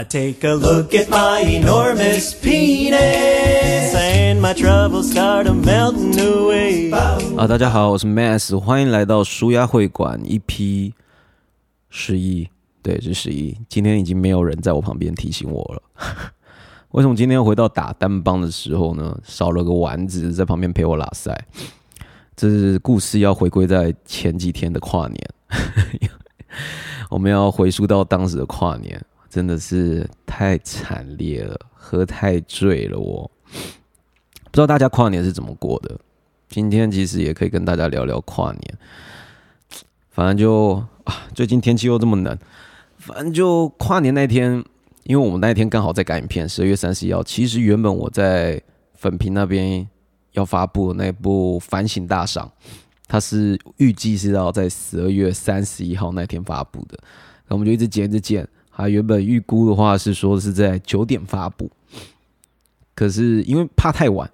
I take a look at my enormous penis and my troubles start a melting away. 啊，大家好，我是 Mass，欢迎来到舒压会馆 EP 十一，对，是十一。今天已经没有人在我旁边提醒我了。为什么今天回到打单帮的时候呢？少了个丸子在旁边陪我拉塞。这是故事要回归在前几天的跨年，我们要回溯到当时的跨年。真的是太惨烈了，喝太醉了。我不知道大家跨年是怎么过的。今天其实也可以跟大家聊聊跨年。反正就啊，最近天气又这么冷，反正就跨年那天，因为我们那天刚好在赶影片，十二月三十一号。其实原本我在粉屏那边要发布那部《反省大赏》，它是预计是要在十二月三十一号那天发布的，那我们就一直剪，一直剪。啊，原本预估的话是说是在九点发布，可是因为怕太晚，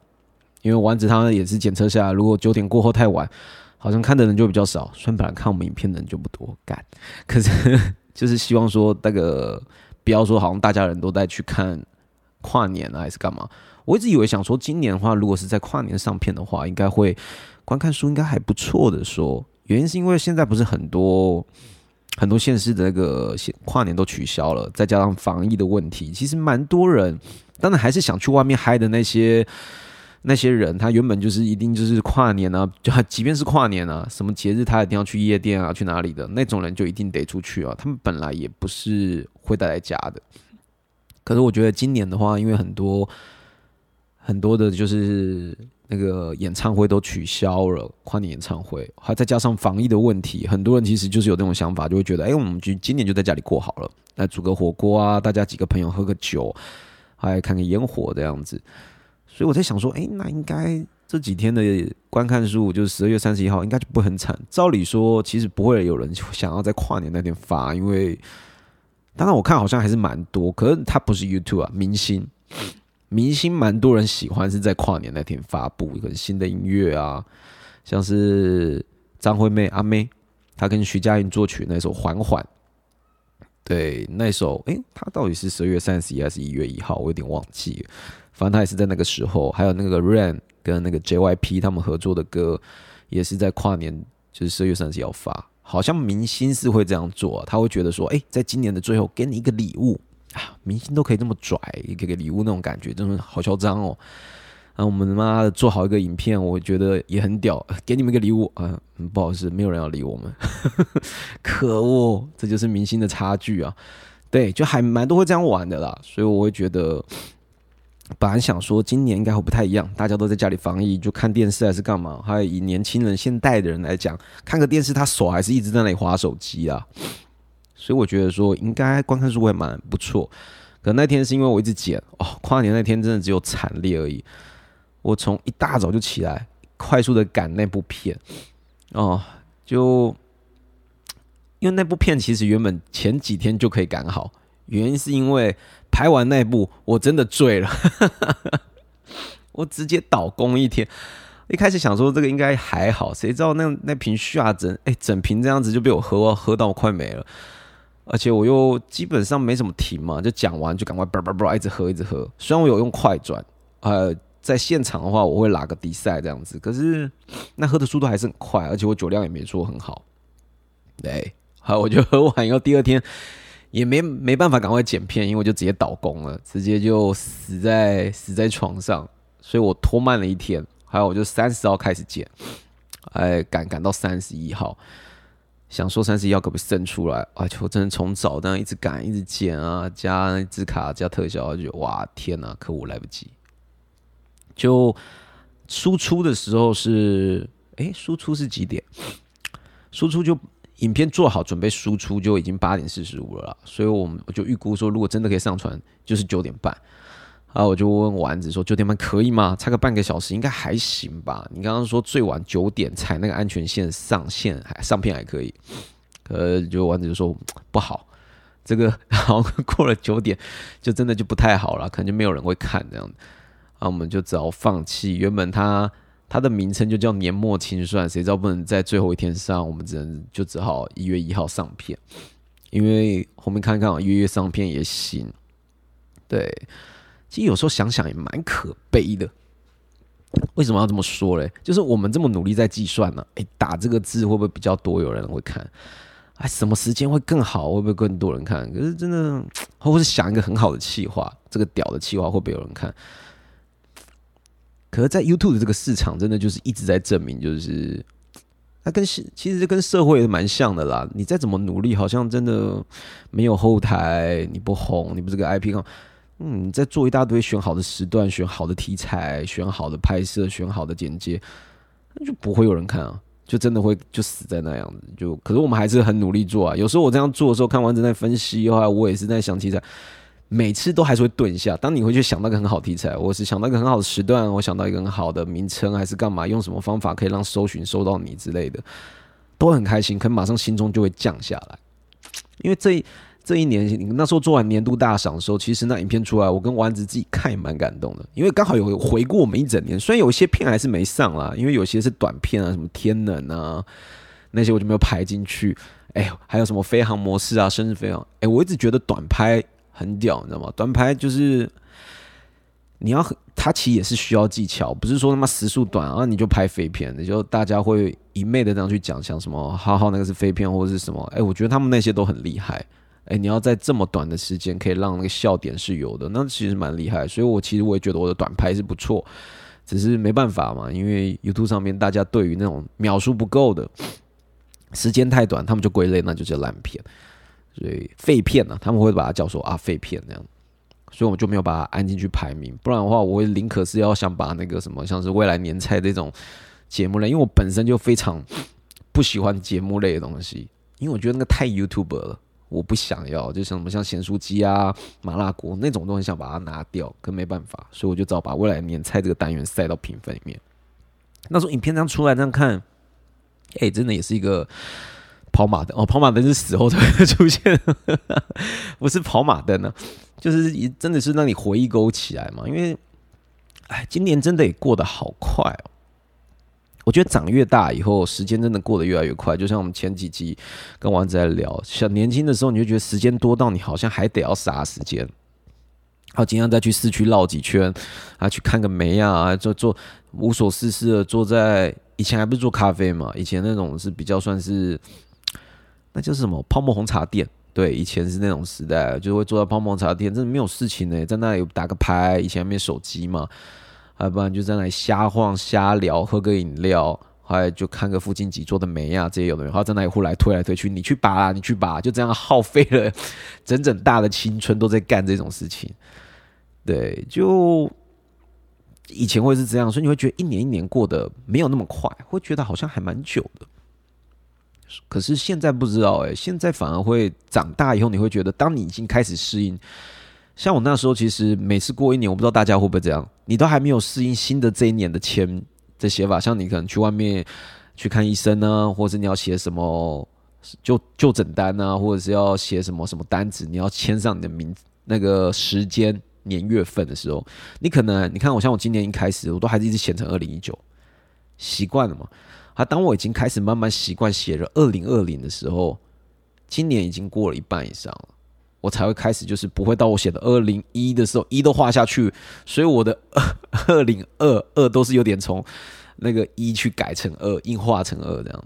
因为丸子他们也是检测下，如果九点过后太晚，好像看的人就比较少。虽然本来看我们影片的人就不多，干，可是 就是希望说那个不要说好像大家人都在去看跨年啊，还是干嘛？我一直以为想说今年的话，如果是在跨年上片的话，应该会观看数应该还不错的。说原因是因为现在不是很多。很多县市的那个跨年都取消了，再加上防疫的问题，其实蛮多人，当然还是想去外面嗨的那些那些人，他原本就是一定就是跨年啊，就即便是跨年啊，什么节日他一定要去夜店啊，去哪里的那种人就一定得出去啊。他们本来也不是会待在家的，可是我觉得今年的话，因为很多很多的就是。那个演唱会都取消了，跨年演唱会，还再加上防疫的问题，很多人其实就是有这种想法，就会觉得，哎，我们就今年就在家里过好了，来煮个火锅啊，大家几个朋友喝个酒，还看个烟火这样子。所以我在想说，哎，那应该这几天的观看数，就是十二月三十一号，应该就不会很惨。照理说，其实不会有人想要在跨年那天发，因为当然我看好像还是蛮多，可是他不是 YouTube 啊，明星。明星蛮多人喜欢是在跨年那天发布一个新的音乐啊，像是张惠妹阿妹，她跟徐佳莹作曲那首《缓缓》，对，那首诶，她到底是十二月三十一还是一月一号？我有点忘记了。反正她也是在那个时候。还有那个 Rain 跟那个 JYP 他们合作的歌，也是在跨年，就是十二月三十一号发。好像明星是会这样做，他会觉得说，诶，在今年的最后给你一个礼物。明星都可以这么拽，给个礼物那种感觉，真的好嚣张哦！啊，我们妈的做好一个影片，我觉得也很屌，给你们个礼物啊！不好意思，没有人要理我们，可恶！这就是明星的差距啊！对，就还蛮多会这样玩的啦，所以我会觉得，本来想说今年应该会不太一样，大家都在家里防疫，就看电视还是干嘛？还有以年轻人现代的人来讲，看个电视，他手还是一直在那里划手机啊。所以我觉得说应该观看数会蛮不错，可那天是因为我一直剪哦，跨年那天真的只有惨烈而已。我从一大早就起来，快速的赶那部片哦，就因为那部片其实原本前几天就可以赶好，原因是因为拍完那部我真的醉了，我直接倒工一天。一开始想说这个应该还好，谁知道那那瓶下整哎整瓶这样子就被我喝喝到快没了。而且我又基本上没怎么停嘛，就讲完就赶快叭叭叭一直喝一直喝。虽然我有用快转，呃，在现场的话我会拉个比赛这样子，可是那喝的速度还是很快，而且我酒量也没说很好。对，好，我就喝完以后第二天也没没办法赶快剪片，因为我就直接倒工了，直接就死在死在床上，所以我拖慢了一天。还有我就三十号开始剪，哎，赶赶到三十一号。想说三十一要可不可以生出来？而且我真的从早这样一直赶，一直剪啊，加字卡，加特效，就哇天哪，可我来不及。就输出的时候是，哎，输出是几点？输出就影片做好准备输出就已经八点四十五了，所以我们我就预估说，如果真的可以上传，就是九点半。然后我就问丸子说：“九点半可以吗？差个半个小时应该还行吧？你刚刚说最晚九点踩那个安全线上线，还上片还可以。呃，就丸子就说不好，这个好像过了九点就真的就不太好了，可能就没有人会看这样。啊，我们就只好放弃。原本它它的名称就叫年末清算，谁知道不能在最后一天上，我们只能就只好一月一号上片。因为后面看看啊，月月上片也行。”对，其实有时候想想也蛮可悲的。为什么要这么说嘞？就是我们这么努力在计算呢，诶，打这个字会不会比较多有人会看？哎，什么时间会更好？会不会更多人看？可是真的，或是想一个很好的企划，这个屌的企划会不会有人看？可是，在 YouTube 的这个市场，真的就是一直在证明，就是它跟其实跟社会蛮像的啦。你再怎么努力，好像真的没有后台，你不红，你不是个 IP 控。嗯，在做一大堆选好的时段、选好的题材、选好的拍摄、选好的剪接，那就不会有人看啊，就真的会就死在那样子。就可是我们还是很努力做啊。有时候我这样做的时候，看完正在分析的话，我也是在想题材，每次都还是会顿一下。当你会去想到个很好题材，我是想到一个很好的时段，我想到一个很好的名称，还是干嘛？用什么方法可以让搜寻搜到你之类的，都很开心。可马上心中就会降下来，因为这。这一年，你那时候做完年度大赏的时候，其实那影片出来，我跟丸子自己看也蛮感动的，因为刚好有回顾我们一整年。虽然有一些片还是没上啦，因为有些是短片啊，什么天能啊那些我就没有排进去。哎，还有什么飞航模式啊，生日飞航。哎，我一直觉得短拍很屌，你知道吗？短拍就是你要，它其实也是需要技巧，不是说他妈时速短啊你就拍飞片，你就大家会一昧的这样去讲，像什么浩浩那个是飞片或者是什么。哎，我觉得他们那些都很厉害。哎，你要在这么短的时间可以让那个笑点是有的，那其实蛮厉害。所以我其实我也觉得我的短拍是不错，只是没办法嘛，因为 YouTube 上面大家对于那种秒数不够的时间太短，他们就归类那就叫烂片，所以废片呢，他们会把它叫做啊废片那样。所以我就没有把它安进去排名，不然的话，我会宁可是要想把那个什么像是未来年菜这种节目类，因为我本身就非常不喜欢节目类的东西，因为我觉得那个太 YouTube 了。我不想要，就像什么像咸酥鸡啊、麻辣锅那种，都很想把它拿掉，可没办法，所以我就只好把未来年菜这个单元塞到评分里面。那时候影片这样出来这样看，哎，真的也是一个跑马灯哦，跑马灯是死后才会出现，不是跑马灯呢，就是真的是让你回忆勾起来嘛。因为，哎，今年真的也过得好快哦。我觉得长越大以后，时间真的过得越来越快。就像我们前几集跟丸子在聊，像年轻的时候，你就觉得时间多到你好像还得要杀时间，好，经常再去市区绕几圈，啊，去看个梅啊，做做无所事事的坐在以前还不是做咖啡嘛？以前那种是比较算是，那叫什么泡沫红茶店？对，以前是那种时代，就会坐在泡沫茶店，真的没有事情呢，在那里打个牌。以前没手机嘛。要不然就在那里瞎晃瞎聊，喝个饮料，后来就看个附近几桌的美啊，这些有的人，然后在那里呼来推来推去，你去拔，你去拔，就这样耗费了整整大的青春都在干这种事情。对，就以前会是这样，所以你会觉得一年一年过得没有那么快，会觉得好像还蛮久的。可是现在不知道哎，现在反而会长大以后，你会觉得当你已经开始适应。像我那时候，其实每次过一年，我不知道大家会不会这样，你都还没有适应新的这一年的签的写法。像你可能去外面去看医生呢，或者你要写什么就就诊单啊，或者是要写什么什么单子，你要签上你的名那个时间年月份的时候，你可能你看我像我今年一开始，我都还是一直写成二零一九，习惯了嘛。啊，当我已经开始慢慢习惯写了二零二零的时候，今年已经过了一半以上了。我才会开始，就是不会到我写的二零一的时候，一都画下去，所以我的二二零二二都是有点从那个一去改成二，硬化成二这样。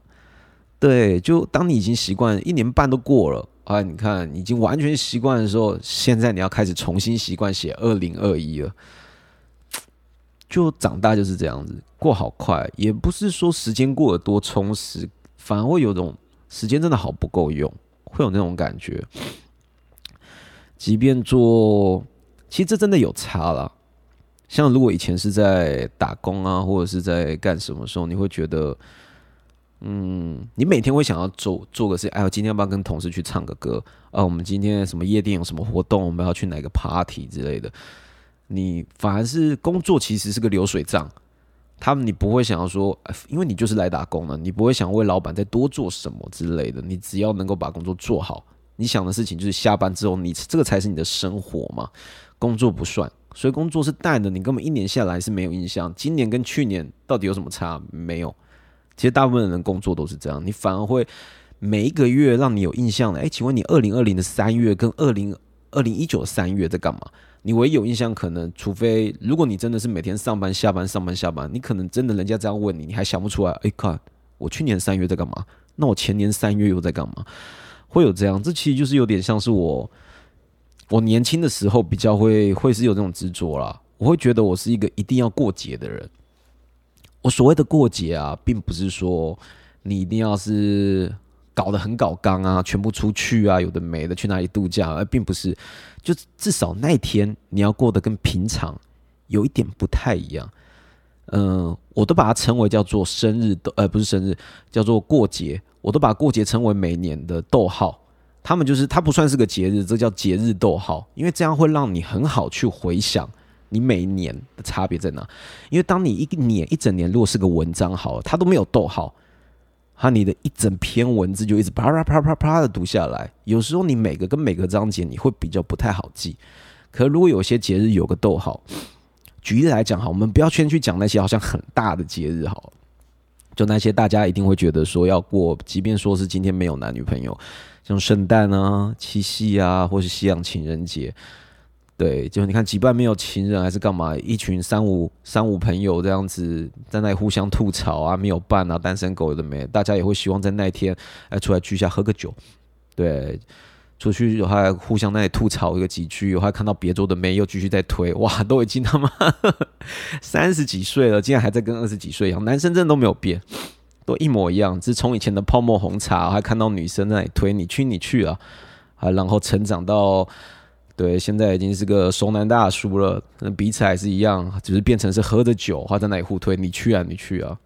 对，就当你已经习惯一年半都过了啊，你看已经完全习惯的时候，现在你要开始重新习惯写二零二一了。就长大就是这样子，过好快，也不是说时间过得多充实，反而会有种时间真的好不够用，会有那种感觉。即便做，其实这真的有差了。像如果以前是在打工啊，或者是在干什么时候，你会觉得，嗯，你每天会想要做做个事，哎，我今天要不要跟同事去唱个歌？啊，我们今天什么夜店有什么活动？我们要去哪个 party 之类的？你反而是工作其实是个流水账，他们你不会想要说，因为你就是来打工的，你不会想为老板再多做什么之类的，你只要能够把工作做好。你想的事情就是下班之后，你这个才是你的生活嘛，工作不算，所以工作是淡的，你根本一年下来是没有印象。今年跟去年到底有什么差？没有。其实大部分人工作都是这样，你反而会每一个月让你有印象的。哎，请问你二零二零的三月跟二零二零一九三月在干嘛？你唯一有印象，可能除非如果你真的是每天上班下班上班下班，你可能真的人家这样问你，你还想不出来。哎，看我去年三月在干嘛？那我前年三月又在干嘛？会有这样？这其实就是有点像是我我年轻的时候比较会会是有这种执着啦。我会觉得我是一个一定要过节的人。我所谓的过节啊，并不是说你一定要是。搞得很搞刚啊，全部出去啊，有的没的，去哪里度假？而并不是，就至少那一天你要过得跟平常有一点不太一样。嗯，我都把它称为叫做生日，呃，不是生日，叫做过节。我都把过节称为每年的逗号。他们就是它不算是个节日，这叫节日逗号，因为这样会让你很好去回想你每一年的差别在哪。因为当你一年一整年如果是个文章好了，它都没有逗号。他你的一整篇文字就一直啪啪啪啪啪的读下来，有时候你每个跟每个章节你会比较不太好记。可如果有些节日有个逗号，举例来讲哈，我们不要先去讲那些好像很大的节日哈，就那些大家一定会觉得说要过，即便说是今天没有男女朋友，像圣诞啊、七夕啊，或是西洋情人节。对，就你看，几半没有情人还是干嘛？一群三五三五朋友这样子在那里互相吐槽啊，没有伴啊，单身狗有的没，大家也会希望在那一天哎出来聚一下喝个酒。对，出去有还互相那里吐槽一个几句，有还看到别桌的妹又继续在推，哇，都已经他妈 三十几岁了，竟然还在跟二十几岁一样。男生真的都没有变，都一模一样，只从以前的泡沫红茶，还看到女生那里推你去你去啊，啊，然后成长到。对，现在已经是个熟男大叔了，那彼此还是一样，只是变成是喝着酒，或在那里互推，你去啊，你去啊。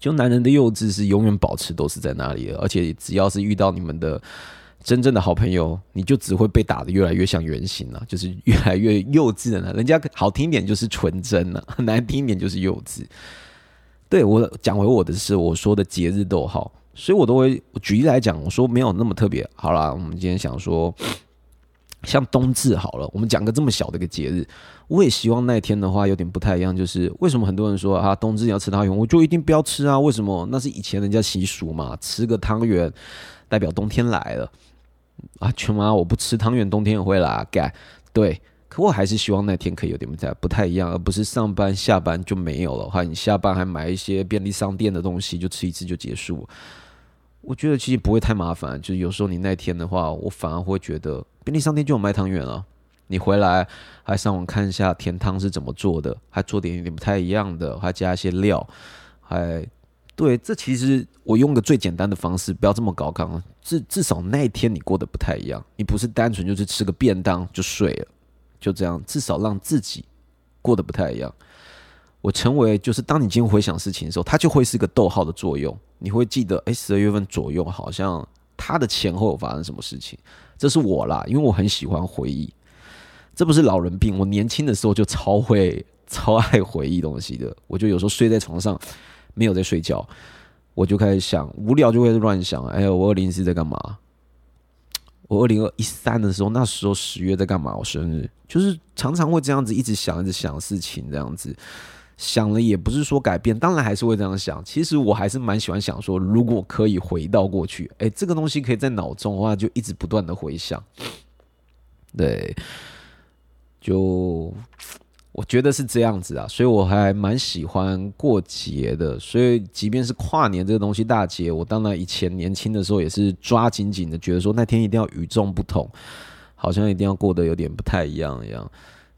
就男人的幼稚是永远保持都是在那里的，而且只要是遇到你们的真正的好朋友，你就只会被打的越来越像原型了，就是越来越幼稚了。人家好听一点就是纯真了，难听一点就是幼稚。对我讲回我的是我说的节日逗号，所以我都会举例来讲，我说没有那么特别。好啦，我们今天想说。像冬至好了，我们讲个这么小的一个节日，我也希望那天的话有点不太一样。就是为什么很多人说啊，冬至你要吃汤圆，我就一定不要吃啊？为什么？那是以前人家习俗嘛，吃个汤圆代表冬天来了啊！全妈，我不吃汤圆，冬天也会来。改对，可我还是希望那天可以有点不太不太一样，而不是上班下班就没有了。话你下班还买一些便利商店的东西，就吃一次就结束。我觉得其实不会太麻烦，就是有时候你那天的话，我反而会觉得便利商店就有卖汤圆了。你回来还上网看一下甜汤是怎么做的，还做点有点不太一样的，还加一些料，还对。这其实我用个最简单的方式，不要这么高亢。至至少那一天你过得不太一样，你不是单纯就是吃个便当就睡了，就这样。至少让自己过得不太一样。我成为就是当你今天回想事情的时候，它就会是个逗号的作用。你会记得，哎，十二月份左右好像它的前后有发生什么事情？这是我啦，因为我很喜欢回忆。这不是老人病，我年轻的时候就超会、超爱回忆东西的。我就有时候睡在床上，没有在睡觉，我就开始想，无聊就会乱想。哎，我二零一四在干嘛？我二零二一三的时候，那时候十月在干嘛？我生日，就是常常会这样子一直想，一直想事情这样子。想了也不是说改变，当然还是会这样想。其实我还是蛮喜欢想说，如果可以回到过去，哎，这个东西可以在脑中的话，就一直不断的回想。对，就我觉得是这样子啊，所以我还蛮喜欢过节的。所以即便是跨年这个东西大节，我当然以前年轻的时候也是抓紧紧的，觉得说那天一定要与众不同，好像一定要过得有点不太一样一样。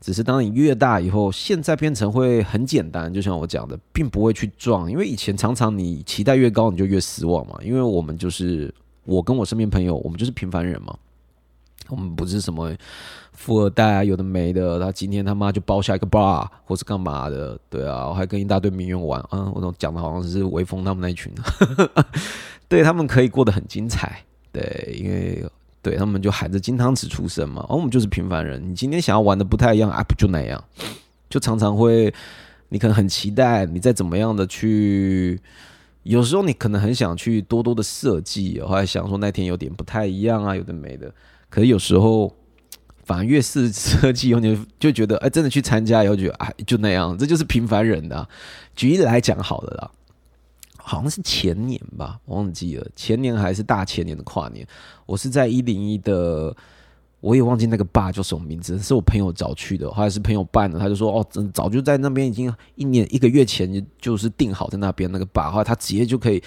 只是当你越大以后，现在变成会很简单，就像我讲的，并不会去撞，因为以前常常你期待越高，你就越失望嘛。因为我们就是我跟我身边朋友，我们就是平凡人嘛，我们不是什么富二代啊，有的没的。他今天他妈就包下一个 bar 或是干嘛的，对啊，我还跟一大堆名媛玩，嗯，我都讲的好像是威风他们那一群，对他们可以过得很精彩，对，因为。对他们就含着金汤匙出生嘛，而我们就是平凡人。你今天想要玩的不太一样啊，不就那样？就常常会，你可能很期待，你再怎么样的去，有时候你可能很想去多多的设计，后来想说那天有点不太一样啊，有的没的。可是有时候反而越是设计，有点就觉得，哎，真的去参加以后觉得，哎，就那样，这就是平凡人的。举例来讲好了啦。好像是前年吧，忘记了前年还是大前年的跨年，我是在一零一的我也忘记那个爸叫什么名字，是我朋友找去的，后来是朋友办的，他就说哦，早就在那边已经一年一个月前就是定好在那边那个坝，后来他直接就可以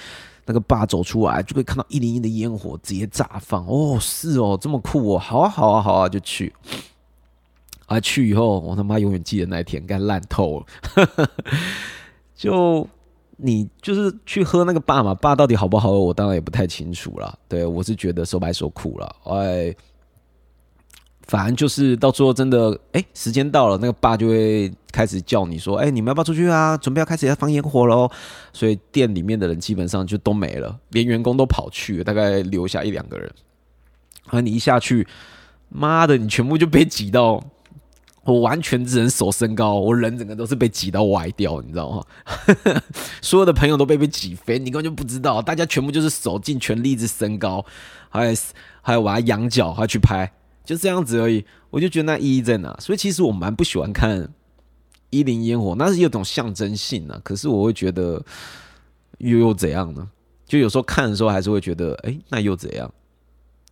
那个坝走出来，就可以看到一零一的烟火直接炸放，哦，是哦，这么酷哦，好啊好啊好啊，就去。啊，去以后我他妈永远记得那一天，该烂透了。就你就是去喝那个坝嘛，坝到底好不好喝，我当然也不太清楚了。对我是觉得手把手苦了，哎，反正就是到最后真的，哎，时间到了，那个爸就会开始叫你说，哎，你们要不要出去啊？准备要开始要放烟火喽。所以店里面的人基本上就都没了，连员工都跑去了，大概留下一两个人。而你一下去，妈的，你全部就被挤到。我完全只能手身高，我人整个都是被挤到歪掉，你知道吗？所有的朋友都被被挤飞，你根本就不知道，大家全部就是手尽全力之身高，还有还有我要仰角，还要去拍，就这样子而已。我就觉得那意义在哪？所以其实我蛮不喜欢看一零烟火，那是有种象征性啊。可是我会觉得又又怎样呢？就有时候看的时候还是会觉得，哎，那又怎样？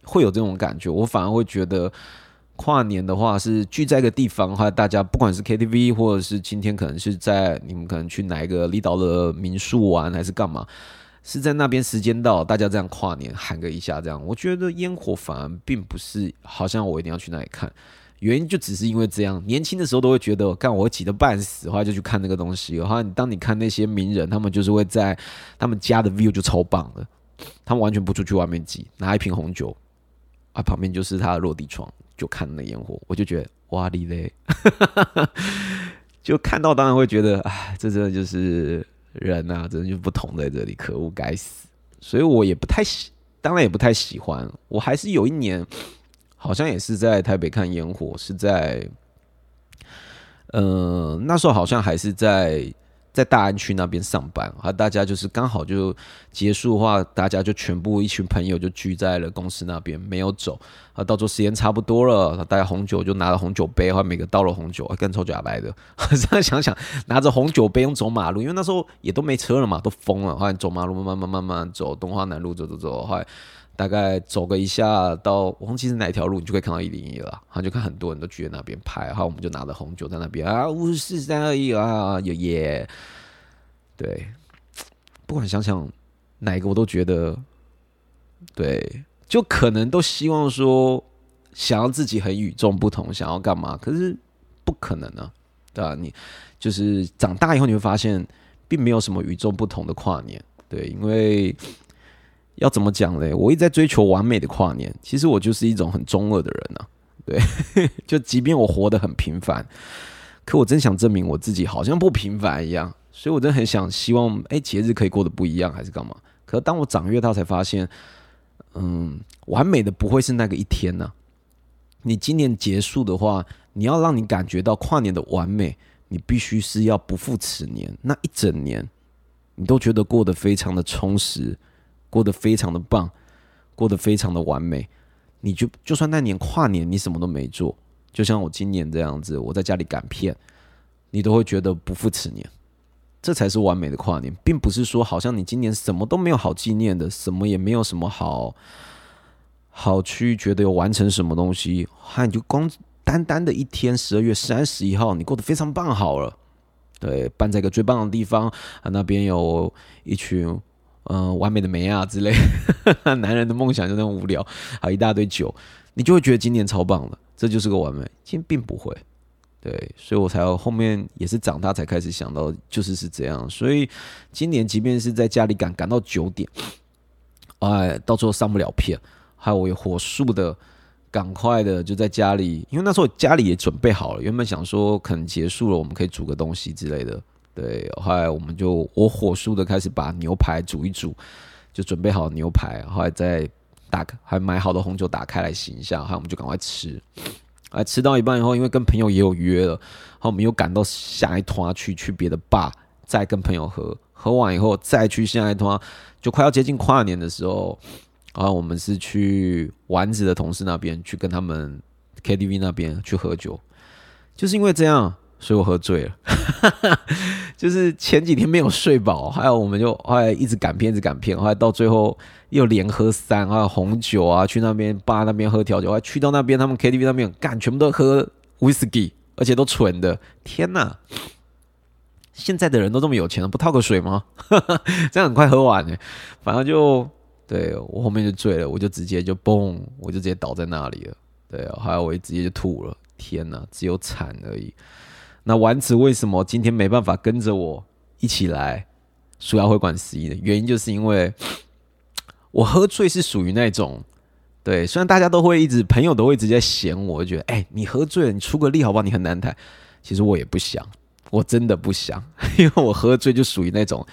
会有这种感觉，我反而会觉得。跨年的话是聚在一个地方的话，大家不管是 KTV 或者是今天可能是在你们可能去哪一个离岛的民宿玩还是干嘛，是在那边时间到，大家这样跨年喊个一下这样，我觉得烟火反而并不是好像我一定要去那里看，原因就只是因为这样，年轻的时候都会觉得，干我挤得半死的话就去看那个东西，然后当你看那些名人，他们就是会在他们家的 view 就超棒的，他们完全不出去外面挤，拿一瓶红酒，啊旁边就是他的落地窗。就看那烟火，我就觉得哇哩嘞，就看到当然会觉得，哎，这真的就是人呐，真的就不同在这里，可恶，该死！所以我也不太喜，当然也不太喜欢。我还是有一年，好像也是在台北看烟火，是在，呃，那时候好像还是在。在大安区那边上班，啊，大家就是刚好就结束的话，大家就全部一群朋友就聚在了公司那边，没有走。啊，到时候时间差不多了，大家红酒就拿了红酒杯，然后每个倒了红酒，跟抽假白的。这样想想，拿着红酒杯用走马路，因为那时候也都没车了嘛，都疯了。后来走马路，慢慢慢慢走，东华南路走走走，后来。大概走个一下到我忘记是哪条路，你就可以看到一零一了。然后就看很多人都聚在那边拍，然后我们就拿着红酒在那边啊，五四三二一啊，有耶！对，不管想想哪一个，我都觉得对，就可能都希望说想要自己很与众不同，想要干嘛？可是不可能啊，对吧？你就是长大以后你会发现，并没有什么与众不同的跨年，对，因为。要怎么讲嘞？我一直在追求完美的跨年，其实我就是一种很中二的人呐。对，就即便我活得很平凡，可我真想证明我自己好像不平凡一样。所以我真的很想希望，哎，节日可以过得不一样，还是干嘛？可当我长越大才发现，嗯，完美的不会是那个一天呐。你今年结束的话，你要让你感觉到跨年的完美，你必须是要不负此年那一整年，你都觉得过得非常的充实。过得非常的棒，过得非常的完美。你就就算那年跨年你什么都没做，就像我今年这样子，我在家里赶片，你都会觉得不负此年。这才是完美的跨年，并不是说好像你今年什么都没有好纪念的，什么也没有什么好好去觉得有完成什么东西，哈，你就光单单的一天十二月三十一号，你过得非常棒好了。对，办在一个最棒的地方啊，那边有一群。嗯，完美的美啊之类，男人的梦想就那么无聊，还有一大堆酒，你就会觉得今年超棒了，这就是个完美。其实并不会，对，所以我才要后面也是长大才开始想到，就是是这样。所以今年即便是在家里赶赶到九点，哎，到最后上不了片，还有我也火速的赶快的就在家里，因为那时候家里也准备好了，原本想说可能结束了，我们可以煮个东西之类的。对，后来我们就我火速的开始把牛排煮一煮，就准备好牛排，后来再打还买好的红酒打开来醒一下，后来我们就赶快吃。哎，吃到一半以后，因为跟朋友也有约了，然后我们又赶到下一团去去别的坝，再跟朋友喝，喝完以后再去下一团，就快要接近跨年的时候，然后我们是去丸子的同事那边去跟他们 KTV 那边去喝酒，就是因为这样。所以我喝醉了。就是前几天没有睡饱，还有我们就后来一直赶片，一直赶片，后来到最后又连喝三，还有红酒啊，去那边吧那边喝调酒，还去到那边他们 KTV 那边干，全部都喝 whisky，而且都纯的。天哪！现在的人都这么有钱了，不套个水吗？这样很快喝完呢。反正就对我后面就醉了，我就直接就嘣，我就直接倒在那里了。对，还有我直接就吐了。天哪，只有惨而已。那丸子为什么今天没办法跟着我一起来鼠牙会馆十一的？原因就是因为我喝醉是属于那种，对，虽然大家都会一直朋友都会直接嫌我，觉得哎，你喝醉了，你出个力好不好？你很难抬。其实我也不想。我真的不想，因为我喝醉就属于那种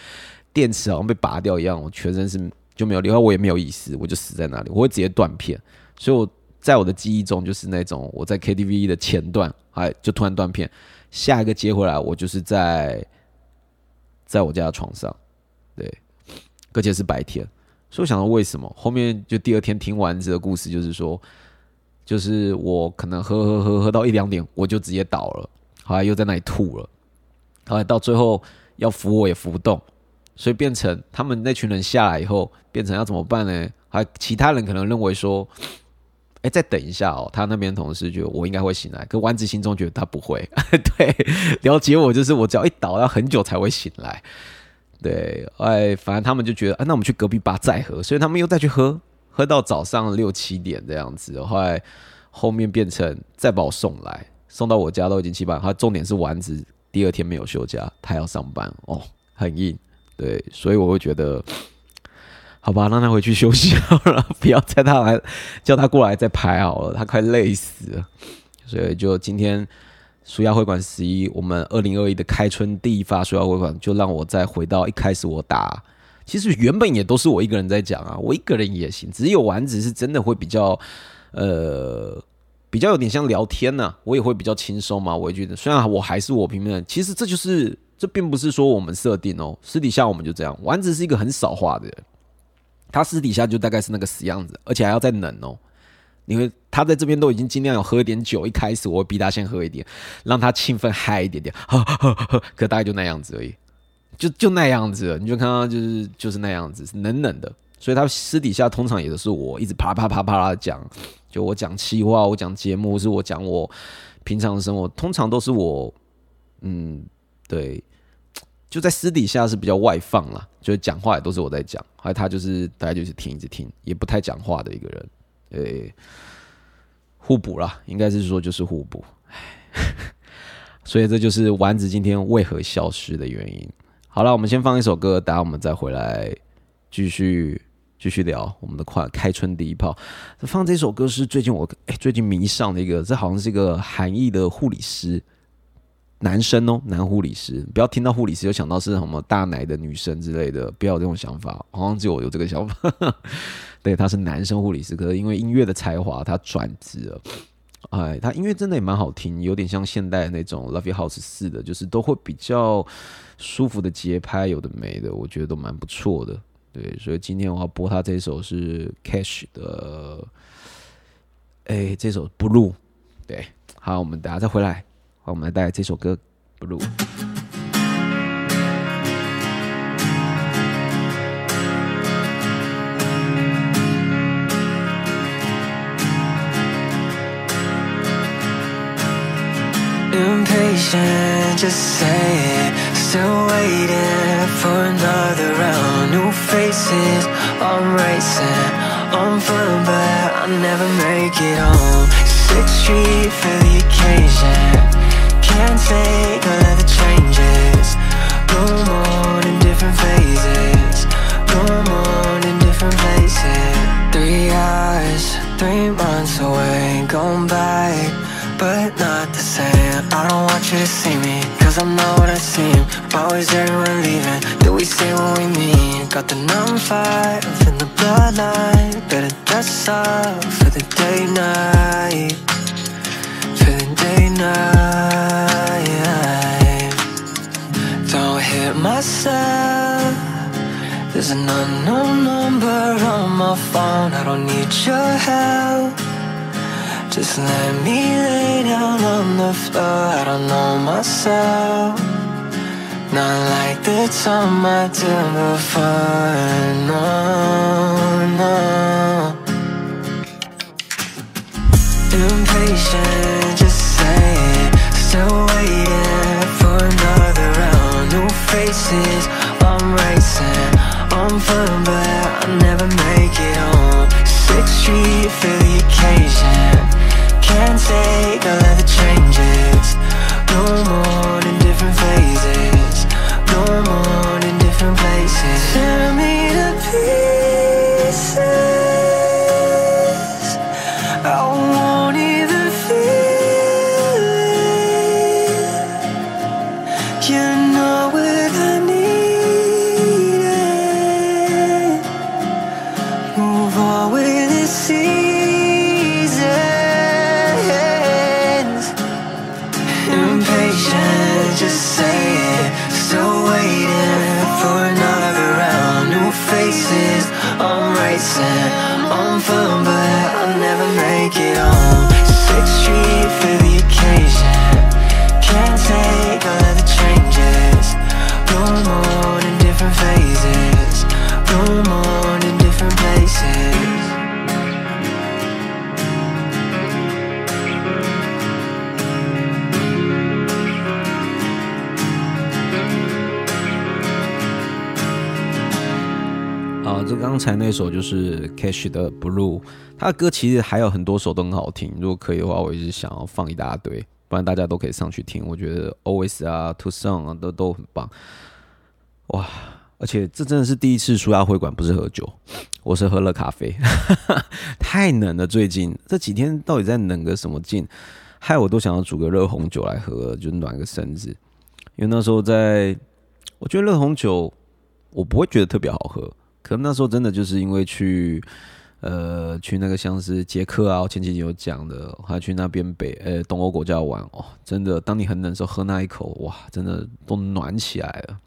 电池好像被拔掉一样，我全身是就没有力，我也没有意识，我就死在那里，我会直接断片。所以我在我的记忆中就是那种我在 KTV 的前段，哎，就突然断片，下一个接回来，我就是在在我家的床上，对，而且是白天。所以我想到为什么后面就第二天听完这个故事，就是说，就是我可能喝喝喝喝到一两点，我就直接倒了，后来又在那里吐了。后来到最后要扶我也扶不动，所以变成他们那群人下来以后，变成要怎么办呢？还其他人可能认为说，哎，再等一下哦。他那边同事觉得我应该会醒来，可丸子心中觉得他不会。对，了解我就是我只要一倒要很久才会醒来。对，哎，反正他们就觉得，啊，那我们去隔壁吧再喝，所以他们又再去喝，喝到早上六七点这样子。后来后面变成再把我送来，送到我家都已经七八。他重点是丸子。第二天没有休假，他要上班哦，很硬，对，所以我会觉得，好吧，让他回去休息好了，不要再他来叫他过来再拍好了，他快累死了。所以就今天舒压会馆十一，我们二零二一的开春第一发舒压会馆，就让我再回到一开始我打，其实原本也都是我一个人在讲啊，我一个人也行，只有丸子是真的会比较，呃。比较有点像聊天呢，我也会比较轻松嘛。我也觉得，虽然我还是我平面，其实这就是这并不是说我们设定哦，私底下我们就这样。丸子是一个很少话的人，他私底下就大概是那个死样子，而且还要再冷哦。因为他在这边都已经尽量有喝一点酒，一开始我会逼他先喝一点，让他兴奋嗨一点点，呵呵呵，可大概就那样子而已，就就那样子，你就看到就是就是那样子，冷冷的。所以他私底下通常也都是我一直啪啪啪啪啦讲。就我讲气话，我讲节目，是我讲我平常的生活，通常都是我，嗯，对，就在私底下是比较外放啦，就是讲话也都是我在讲，还有他就是大家就是听一直听，也不太讲话的一个人，诶，互补啦，应该是说就是互补，所以这就是丸子今天为何消失的原因。好了，我们先放一首歌，等下我们再回来继续。继续聊我们的快开春第一炮。放这首歌是最近我哎最近迷上的一个，这好像是一个韩裔的护理师，男生哦，男护理师。不要听到护理师就想到是什么大奶的女生之类的，不要有这种想法。好像只有我有这个想法。对，他是男生护理师，可是因为音乐的才华，他转职了。哎，他音乐真的也蛮好听，有点像现代那种 Love y House 似的，就是都会比较舒服的节拍，有的没的，我觉得都蛮不错的。对，所以今天我要播他这首是 Cash 的，哎，这首 Blue。对，好，我们等下再回来，好，我们来带来这首歌 Blue。Impatient, just say it. Still waiting for another round. New faces, I'm racing. I'm fun, but I never make it home. Sixth Street for the occasion. Can't take all of the changes. Bloom on in different phases. Bloom on in different places. Three hours, three months away, gone by, but not the same. I don't want you to see me, cause I'm not what I seem. Is everyone leaving? Do we say what we mean? Got the number five in the bloodline Better dress up for the day night For day night Don't hit myself There's an unknown number on my phone I don't need your help Just let me lay down on the floor. I don't know myself. Not like the time I did before. No, no. Impatient, 这首就是 Cash 的 Blue，他的歌其实还有很多首都很好听。如果可以的话，我一直想要放一大堆，不然大家都可以上去听。我觉得 Always 啊，To Song 啊，都都很棒。哇！而且这真的是第一次舒压会馆不是喝酒，我是喝了咖啡，太冷了。最近这几天到底在冷个什么劲？害我都想要煮个热红酒来喝，就暖个身子。因为那时候在，我觉得热红酒我不会觉得特别好喝，可能那时候真的就是因为去呃去那个像是捷克啊，我前几集有讲的，还去那边北呃东欧国家玩哦，真的当你很冷的时候喝那一口，哇，真的都暖起来了，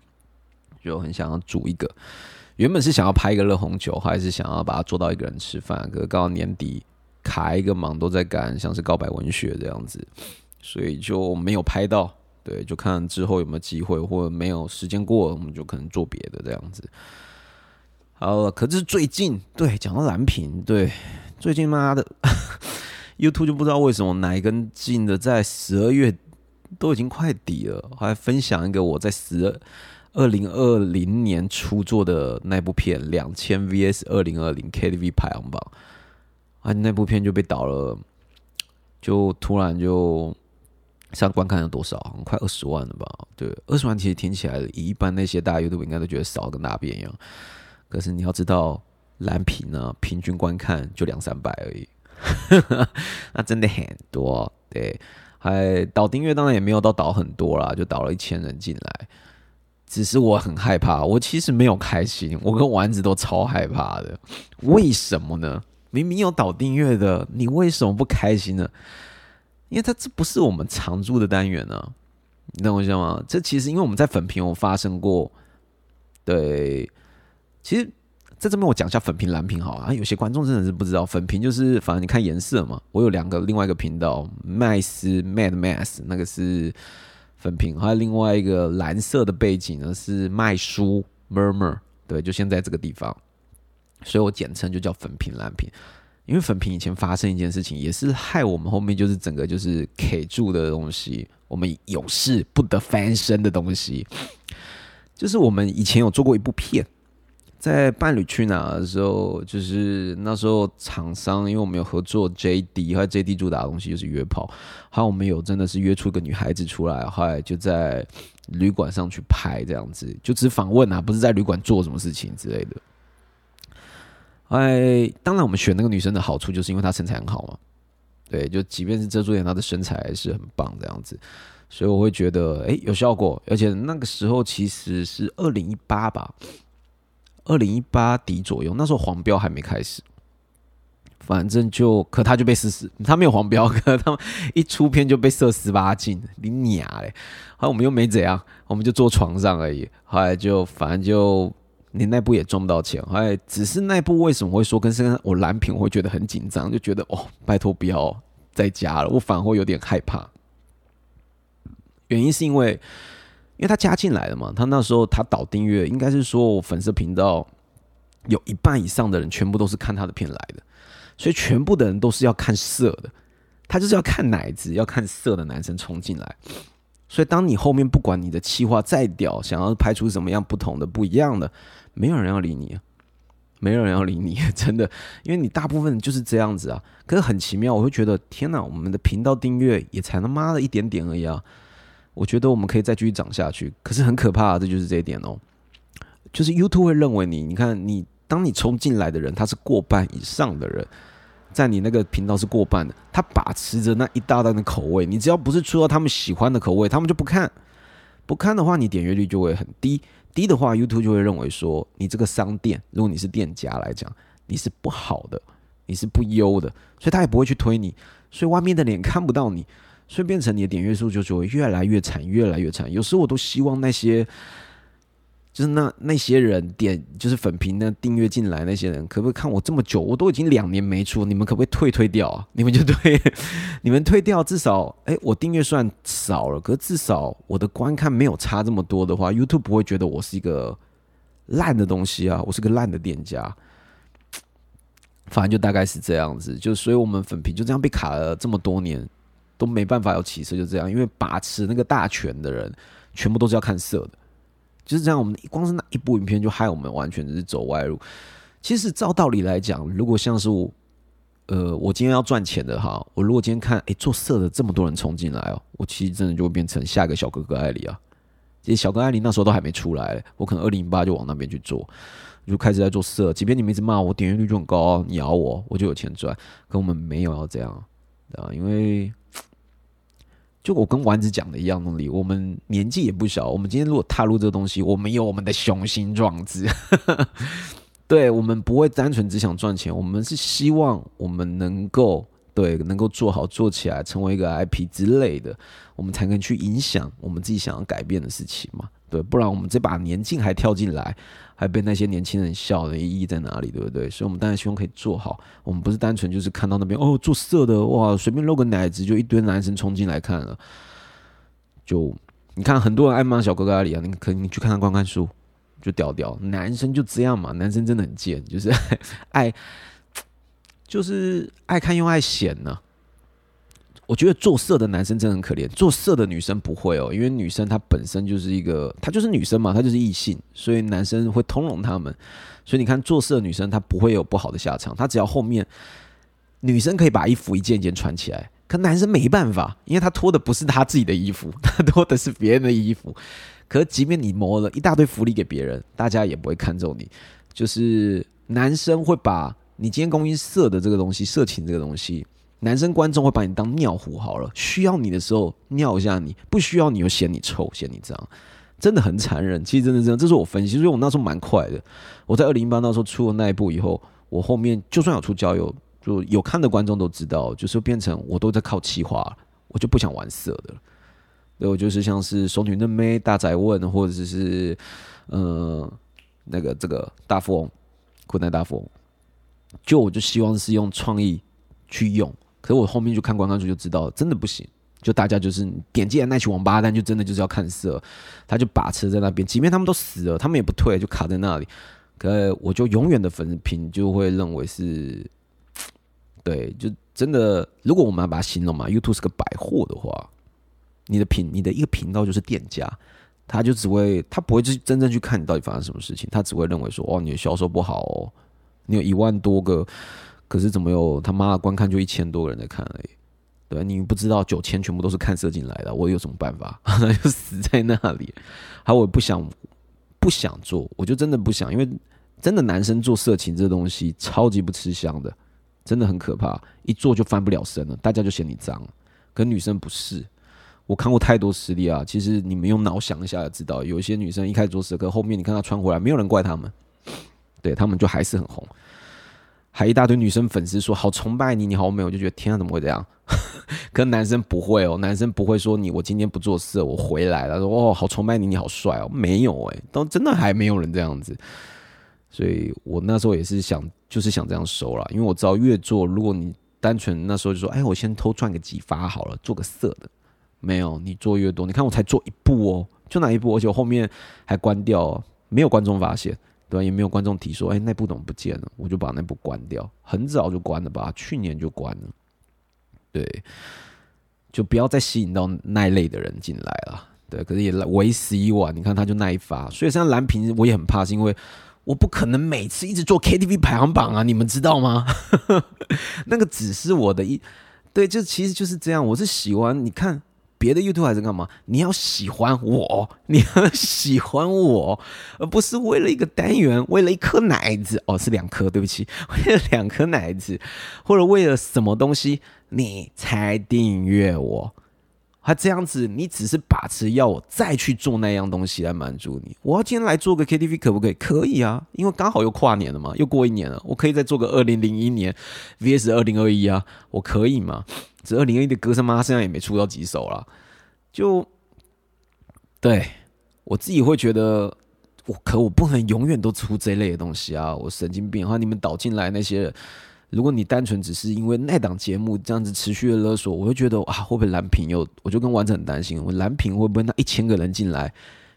就很想要煮一个。原本是想要拍一个热红酒，还是想要把它做到一个人吃饭，可是刚好年底卡一个忙，都在赶像是告白文学这样子，所以就没有拍到。对，就看之后有没有机会，或者没有时间过，我们就可能做别的这样子。好了，可是最近对讲到蓝屏，对最近妈的 YouTube 就不知道为什么哪一根筋的，在十二月都已经快底了，还分享一个我在十二二零二零年初做的那部片《两千 VS 二零二零 KTV 排行榜》，啊，那部片就被倒了，就突然就。上观看有多少？快二十万了吧？对，二十万其实听起来，一般那些大 YouTube 应该都觉得少，跟大便一样。可是你要知道，蓝屏呢，平均观看就两三百而已，那真的很多。对，还导订阅当然也没有到导很多啦，就导了一千人进来。只是我很害怕，我其实没有开心，我跟丸子都超害怕的。为什么呢？明明有导订阅的，你为什么不开心呢？因为它这不是我们常驻的单元呢，你懂我意思吗？这其实因为我们在粉屏有发生过，对，其实在这边我讲一下粉屏蓝屏好啊，有些观众真的是不知道，粉屏就是反正你看颜色嘛。我有两个，另外一个频道麦斯 Mad Mass 那个是粉屏，还有另外一个蓝色的背景呢是麦叔 Murmur，对，就现在这个地方，所以我简称就叫粉屏蓝屏。因为粉屏以前发生一件事情，也是害我们后面就是整个就是 K 住的东西，我们有事不得翻身的东西，就是我们以前有做过一部片，在伴侣去哪的时候，就是那时候厂商，因为我们有合作 JD，还有 JD 主打的东西就是约炮，还有我们有真的是约出个女孩子出来，后来就在旅馆上去拍这样子，就只访问啊，不是在旅馆做什么事情之类的。哎，当然，我们选那个女生的好处就是因为她身材很好嘛。对，就即便是遮住脸，她的身材还是很棒这样子，所以我会觉得哎有效果。而且那个时候其实是二零一八吧，二零一八底左右，那时候黄标还没开始。反正就，可他就被射死，他没有黄标，可他们一出片就被射十八禁，你娘嘞！后来我们又没怎样，我们就坐床上而已。后来就反正就。你那部也赚不到钱，后来，只是那部为什么会说跟现在我蓝屏我会觉得很紧张，就觉得哦，拜托不要再加了，我反而会有点害怕。原因是因为，因为他加进来了嘛，他那时候他导订阅，应该是说我粉丝频道有一半以上的人全部都是看他的片来的，所以全部的人都是要看色的，他就是要看奶子，要看色的男生冲进来。所以当你后面不管你的气话再屌，想要拍出什么样不同的、不一样的，没有人要理你，没有人要理你，真的，因为你大部分就是这样子啊。可是很奇妙，我会觉得天哪，我们的频道订阅也才他妈的一点点而已啊。我觉得我们可以再继续涨下去，可是很可怕，这就是这一点哦。就是 YouTube 会认为你，你看你，当你冲进来的人，他是过半以上的人。在你那个频道是过半的，他把持着那一大段的口味，你只要不是出到他们喜欢的口味，他们就不看。不看的话，你点阅率就会很低。低的话，YouTube 就会认为说你这个商店，如果你是店家来讲，你是不好的，你是不优的，所以他也不会去推你。所以外面的脸看不到你，所以变成你的点阅数就就会越来越惨，越来越惨。有时候我都希望那些。就是那那些人点就是粉屏的订阅进来那些人，可不可以看我这么久？我都已经两年没出，你们可不可以退退掉啊？你们就退，你们退掉，至少哎，我订阅算少了，可是至少我的观看没有差这么多的话，YouTube 不会觉得我是一个烂的东西啊，我是个烂的店家。反正就大概是这样子，就所以我们粉屏就这样被卡了这么多年，都没办法有起色，就这样，因为把持那个大权的人，全部都是要看色的。就是这样，我们光是那一部影片就害我们完全是走歪路。其实照道理来讲，如果像是我，呃，我今天要赚钱的哈，我如果今天看，哎，做色的这么多人冲进来哦，我其实真的就会变成下一个小哥哥艾里啊。其实小哥艾里那时候都还没出来，我可能二零零八就往那边去做，就开始在做色。即便你们一直骂我，点阅率就很高，你咬我，我就有钱赚。可我们没有要这样啊，因为。就我跟丸子讲的一样，努力。我们年纪也不小，我们今天如果踏入这个东西，我们有我们的雄心壮志。对我们不会单纯只想赚钱，我们是希望我们能够对能够做好做起来，成为一个 IP 之类的，我们才能去影响我们自己想要改变的事情嘛。对，不然我们这把年纪还跳进来。还被那些年轻人笑的意义在哪里，对不对？所以，我们当然希望可以做好。我们不是单纯就是看到那边哦，做色的哇，随便露个奶子就一堆男生冲进来看了。就你看，很多人爱骂小哥哥阿里啊，你可你去看看观看书，就屌屌。男生就这样嘛，男生真的很贱，就是 爱，就是爱看又爱显呢。我觉得做色的男生真的很可怜，做色的女生不会哦，因为女生她本身就是一个，她就是女生嘛，她就是异性，所以男生会通融他们。所以你看，做色的女生她不会有不好的下场，她只要后面女生可以把衣服一件一件穿起来，可男生没办法，因为他脱的不是他自己的衣服，他脱的是别人的衣服。可即便你磨了一大堆福利给别人，大家也不会看中你。就是男生会把你今天供应色的这个东西，色情这个东西。男生观众会把你当尿壶好了，需要你的时候尿一下你，不需要你又嫌你臭，嫌你脏，真的很残忍。其实真的这样，这是我分析，所以我那时候蛮快的。我在二零一八那时候出了那一部以后，我后面就算有出交友，就有看的观众都知道，就是变成我都在靠气话，我就不想玩色的了。对我就是像是熟女嫩妹、大宅问，或者是呃那个这个大富翁、困难大富翁，就我就希望是用创意去用。可是我后面就看观看数就知道，真的不行。就大家就是点进来那群王八蛋，就真的就是要看色，他就把持在那边。即便他们都死了，他们也不退，就卡在那里。可我就永远的粉丝评就会认为是，对，就真的。如果我们要把它形容嘛，YouTube 是个百货的话，你的频，你的一个频道就是店家，他就只会，他不会去真正去看你到底发生什么事情，他只会认为说，哦，你的销售不好哦，你有一万多个。可是怎么有他妈的观看就一千多个人在看而已，对吧你不知道九千全部都是看色进来的，我有什么办法？那就死在那里。还我不想不想做，我就真的不想，因为真的男生做色情这东西超级不吃香的，真的很可怕，一做就翻不了身了，大家就嫌你脏。可女生不是，我看过太多实例啊。其实你们用脑想一下就知道，有一些女生一开始做色，可后面你看她穿回来，没有人怪他们，对他们就还是很红。还一大堆女生粉丝说好崇拜你，你好美，我就觉得天啊，怎么会这样？可男生不会哦，男生不会说你我今天不做事，我回来了，说哦好崇拜你，你好帅哦，没有哎，都真的还没有人这样子。所以我那时候也是想，就是想这样收了，因为我知道越做，如果你单纯那时候就说，哎，我先偷赚个几发好了，做个色的。没有，你做越多，你看我才做一步哦，就那一步，而且我后面还关掉，哦没有观众发现，对？也没有观众提说，哎，那部怎么不见了？我就把那部关掉，很早就关了吧，去年就关了。对，就不要再吸引到那一类的人进来了。对，可是也为时已晚。你看他就那一发，所以像蓝屏我也很怕，是因为我不可能每次一直做 KTV 排行榜啊，你们知道吗？那个只是我的一，对，就其实就是这样。我是喜欢你看。别的 YouTube 还是干嘛？你要喜欢我，你要喜欢我，而不是为了一个单元，为了一颗奶子哦，是两颗，对不起，为了两颗奶子，或者为了什么东西你才订阅我？他这样子，你只是把持要我再去做那样东西来满足你。我要今天来做个 KTV 可不可以？可以啊，因为刚好又跨年了嘛，又过一年了，我可以再做个二零零一年 VS 二零二一啊，我可以吗？这二零二一的歌，他妈现在也没出到几首了，就对我自己会觉得，我可我不能永远都出这类的东西啊！我神经病！然后，你们导进来那些，如果你单纯只是因为那档节目这样子持续的勒索，我会觉得啊，会不会蓝屏又？我就跟丸子很担心，我蓝屏会不会那一千个人进来？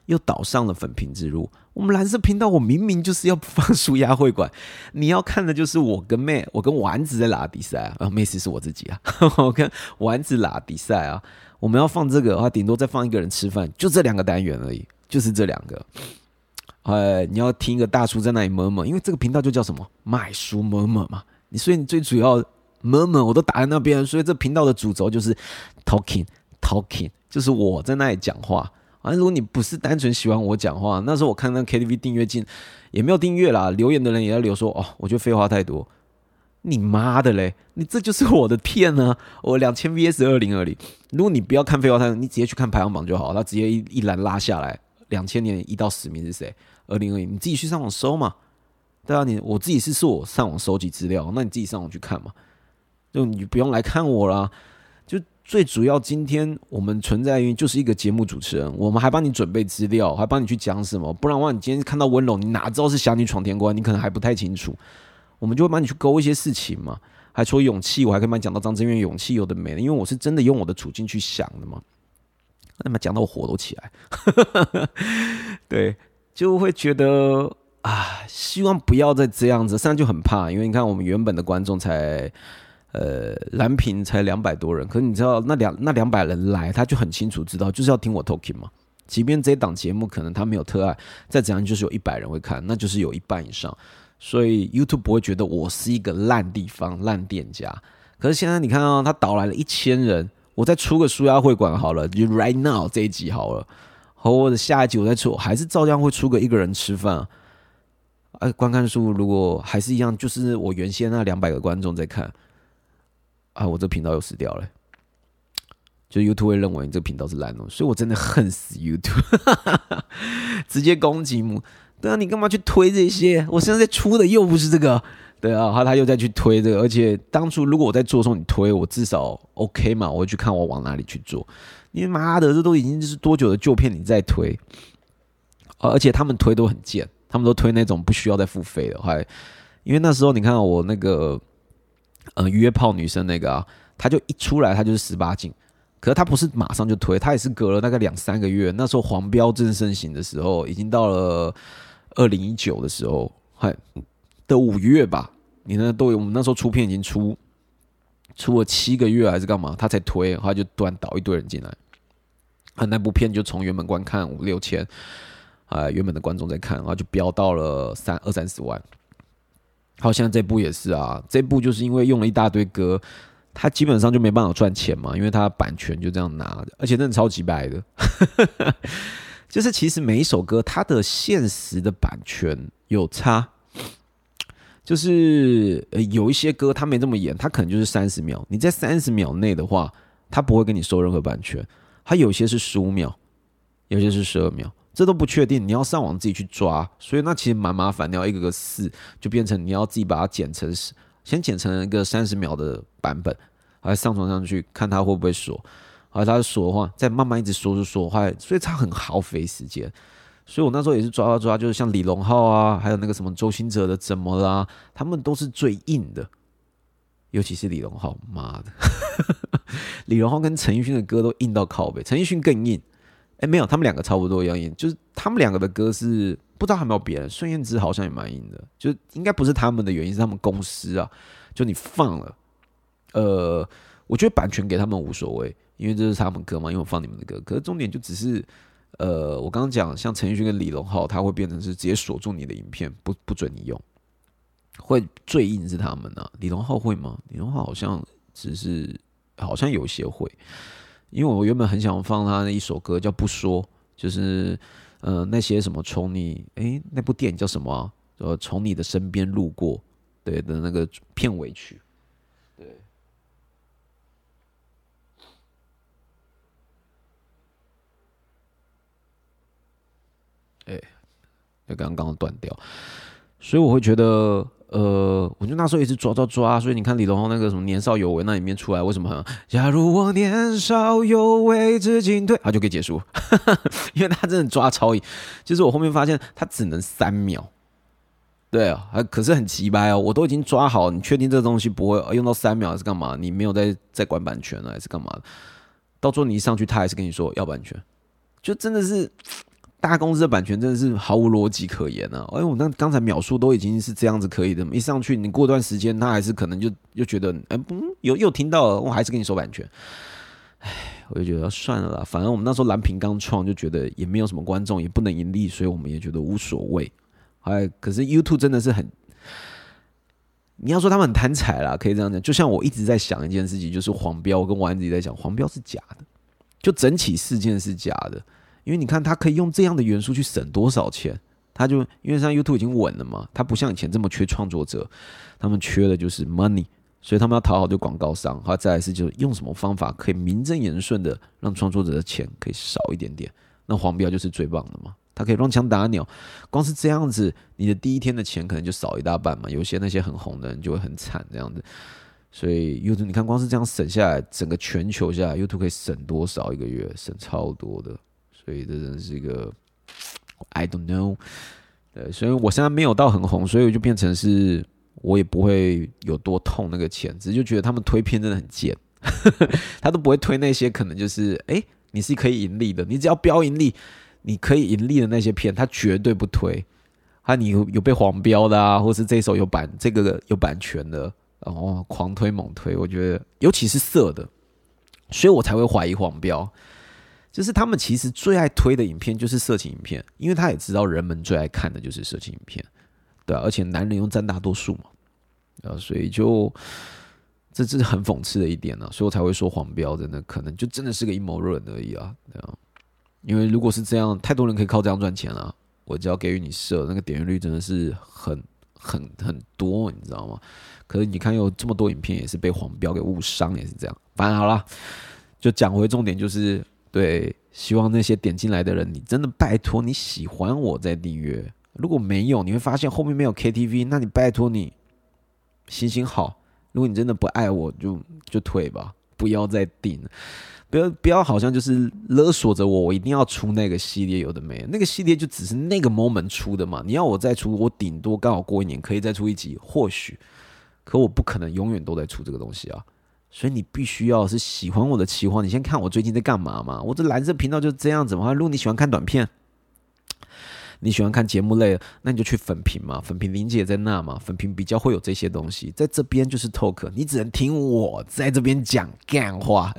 又倒上了粉屏之路。我们蓝色频道，我明明就是要放舒压会馆，你要看的就是我跟妹，我跟丸子在拉比赛啊。妹子是我自己啊，我跟丸子拉比赛啊。我们要放这个的话，顶多再放一个人吃饭，就这两个单元而已，就是这两个。哎，你要听一个大叔在那里摸摸，因为这个频道就叫什么卖书摸摸嘛。你所以你最主要摸摸，我都打在那边，所以这频道的主轴就是 talking talking，就是我在那里讲话。啊，如果你不是单纯喜欢我讲话，那时候我看那 KTV 订阅进也没有订阅啦，留言的人也要留说哦，我觉得废话太多。你妈的嘞！你这就是我的片呢。我两千 VS 二零二零，如果你不要看废话太多，你直接去看排行榜就好，他直接一一栏拉下来，两千年一到十名是谁？二零二零，你自己去上网搜嘛。对啊，你我自己是是我上网收集资料，那你自己上网去看嘛。就你不用来看我啦。最主要，今天我们存在于就是一个节目主持人，我们还帮你准备资料，还帮你去讲什么，不然的话，你今天看到温柔，你哪知道是想你闯天关？你可能还不太清楚，我们就会帮你去勾一些事情嘛。还说勇气，我还可以帮你讲到张真源勇气有的没的，因为我是真的用我的处境去想的嘛。那么讲到我火都起来，对，就会觉得啊，希望不要再这样子，现在就很怕，因为你看我们原本的观众才。呃，蓝屏才两百多人，可是你知道那两那两百人来，他就很清楚知道就是要听我 talking 嘛。即便这档节目可能他没有特爱，再怎样就是有一百人会看，那就是有一半以上。所以 YouTube 不会觉得我是一个烂地方、烂店家。可是现在你看啊，他导来了一千人，我再出个书压会馆好了，就 right now 这一集好了，或者下一集我再出，还是照样会出个一个人吃饭。哎，观看数如果还是一样，就是我原先那两百个观众在看。啊！我这频道又死掉了，就 YouTube 会认为你这个频道是烂哦，所以我真的恨死 YouTube，直接攻击我。对啊，你干嘛去推这些？我现在在出的又不是这个，对啊，后他又在去推这个，而且当初如果我在做的时候你推，我至少 OK 嘛，我会去看我往哪里去做。你妈的，这都已经是多久的旧片，你再推？而且他们推都很贱，他们都推那种不需要再付费的，还因为那时候你看我那个。呃，约炮女生那个啊，他就一出来，他就是十八禁。可是他不是马上就推，他也是隔了大概两三个月。那时候黄标正盛行的时候，已经到了二零一九的时候，嗨的五月吧。你那都有，我们那时候出片已经出出了七个月还是干嘛，他才推，他就突然倒一堆人进来。啊，那部片就从原本观看五六千，啊，原本的观众在看，然后就飙到了三二三十万。好像这部也是啊，这部就是因为用了一大堆歌，他基本上就没办法赚钱嘛，因为他版权就这样拿的，而且真的超级白的，就是其实每一首歌它的现实的版权有差，就是呃有一些歌它没这么严，它可能就是三十秒，你在三十秒内的话，他不会跟你收任何版权，它有些是十五秒，有些是十二秒。这都不确定，你要上网自己去抓，所以那其实蛮麻烦。你要一个个试，就变成你要自己把它剪成，先剪成一个三十秒的版本，还上传上去看它会不会锁。而它锁的话，再慢慢一直锁就锁坏，所以它很耗费时间。所以我那时候也是抓抓抓，就是像李荣浩啊，还有那个什么周星哲的怎么啦，他们都是最硬的。尤其是李荣浩，妈的，李荣浩跟陈奕迅的歌都硬到靠背，陈奕迅更硬。哎，没有，他们两个差不多一样硬，就是他们两个的歌是不知道还没有别人，孙燕姿好像也蛮硬的，就应该不是他们的原因，是他们公司啊，就你放了，呃，我觉得版权给他们无所谓，因为这是他们歌嘛，因为我放你们的歌，可是重点就只是，呃，我刚刚讲像陈奕迅跟李荣浩，他会变成是直接锁住你的影片，不不准你用，会最硬是他们啊，李荣浩会吗？李荣浩好像只是好像有些会。因为我原本很想放他的一首歌，叫《不说》，就是呃那些什么从你诶那部电影叫什么？呃从你的身边路过，对的那个片尾曲，对。哎，那刚刚断掉，所以我会觉得。呃，我就那时候一直抓抓抓，所以你看李荣浩那个什么年少有为那里面出来，为什么很？假如我年少有为，知进退，他就可以 结束，因为他真的抓超影。其实我后面发现他只能三秒，对啊，可是很奇葩哦，我都已经抓好，你确定这个东西不会用到三秒还是干嘛？你没有在在管版权了还是干嘛？到时候你一上去，他还是跟你说要版权，就真的是。大公司的版权真的是毫无逻辑可言啊！哎，我那刚才描述都已经是这样子可以的，一上去你过段时间，他还是可能就又觉得，哎，不，又又听到了，我还是跟你说版权。哎，我就觉得算了啦，反正我们那时候蓝屏刚创，就觉得也没有什么观众，也不能盈利，所以我们也觉得无所谓。哎，可是 YouTube 真的是很，你要说他们很贪财啦，可以这样讲。就像我一直在想一件事情，就是黄标，我跟丸子在讲，黄标是假的，就整起事件是假的。因为你看，他可以用这样的元素去省多少钱？他就因为像 YouTube 已经稳了嘛，他不像以前这么缺创作者，他们缺的就是 money，所以他们要讨好就广告商，好再来是就用什么方法可以名正言顺的让创作者的钱可以少一点点？那黄标就是最棒的嘛，他可以乱枪打鸟，光是这样子，你的第一天的钱可能就少一大半嘛。有些那些很红的人就会很惨这样子，所以 YouTube 你看光是这样省下来，整个全球下来，YouTube 可以省多少一个月？省超多的。所以这真是一个，I don't know。呃，所以我现在没有到很红，所以我就变成是我也不会有多痛那个钱，只是就觉得他们推片真的很贱，他都不会推那些可能就是哎，你是可以盈利的，你只要标盈利，你可以盈利的那些片，他绝对不推。啊，你有被黄标的啊，或是这首有版这个有版权的，然后狂推猛推，我觉得尤其是色的，所以我才会怀疑黄标。就是他们其实最爱推的影片就是色情影片，因为他也知道人们最爱看的就是色情影片，对啊，而且男人又占大多数嘛，啊，所以就这这是很讽刺的一点呢，所以我才会说黄标真的可能就真的是个阴谋论而已啊，对啊，因为如果是这样，太多人可以靠这样赚钱了，我只要给予你色，那个点击率真的是很很很多，你知道吗？可是你看有这么多影片也是被黄标给误伤，也是这样。反正好了，就讲回重点就是。对，希望那些点进来的人，你真的拜托你喜欢我再订阅。如果没有，你会发现后面没有 KTV，那你拜托你行行好。如果你真的不爱我，就就退吧，不要再订。不要不要，好像就是勒索着我，我一定要出那个系列，有的没那个系列就只是那个 moment 出的嘛。你要我再出，我顶多刚好过一年可以再出一集，或许，可我不可能永远都在出这个东西啊。所以你必须要是喜欢我的企划，你先看我最近在干嘛嘛。我这蓝色频道就是这样子嘛。如果你喜欢看短片，你喜欢看节目类，那你就去粉屏嘛。粉屏林姐在那嘛，粉屏比较会有这些东西。在这边就是 talk，你只能听我在这边讲干话。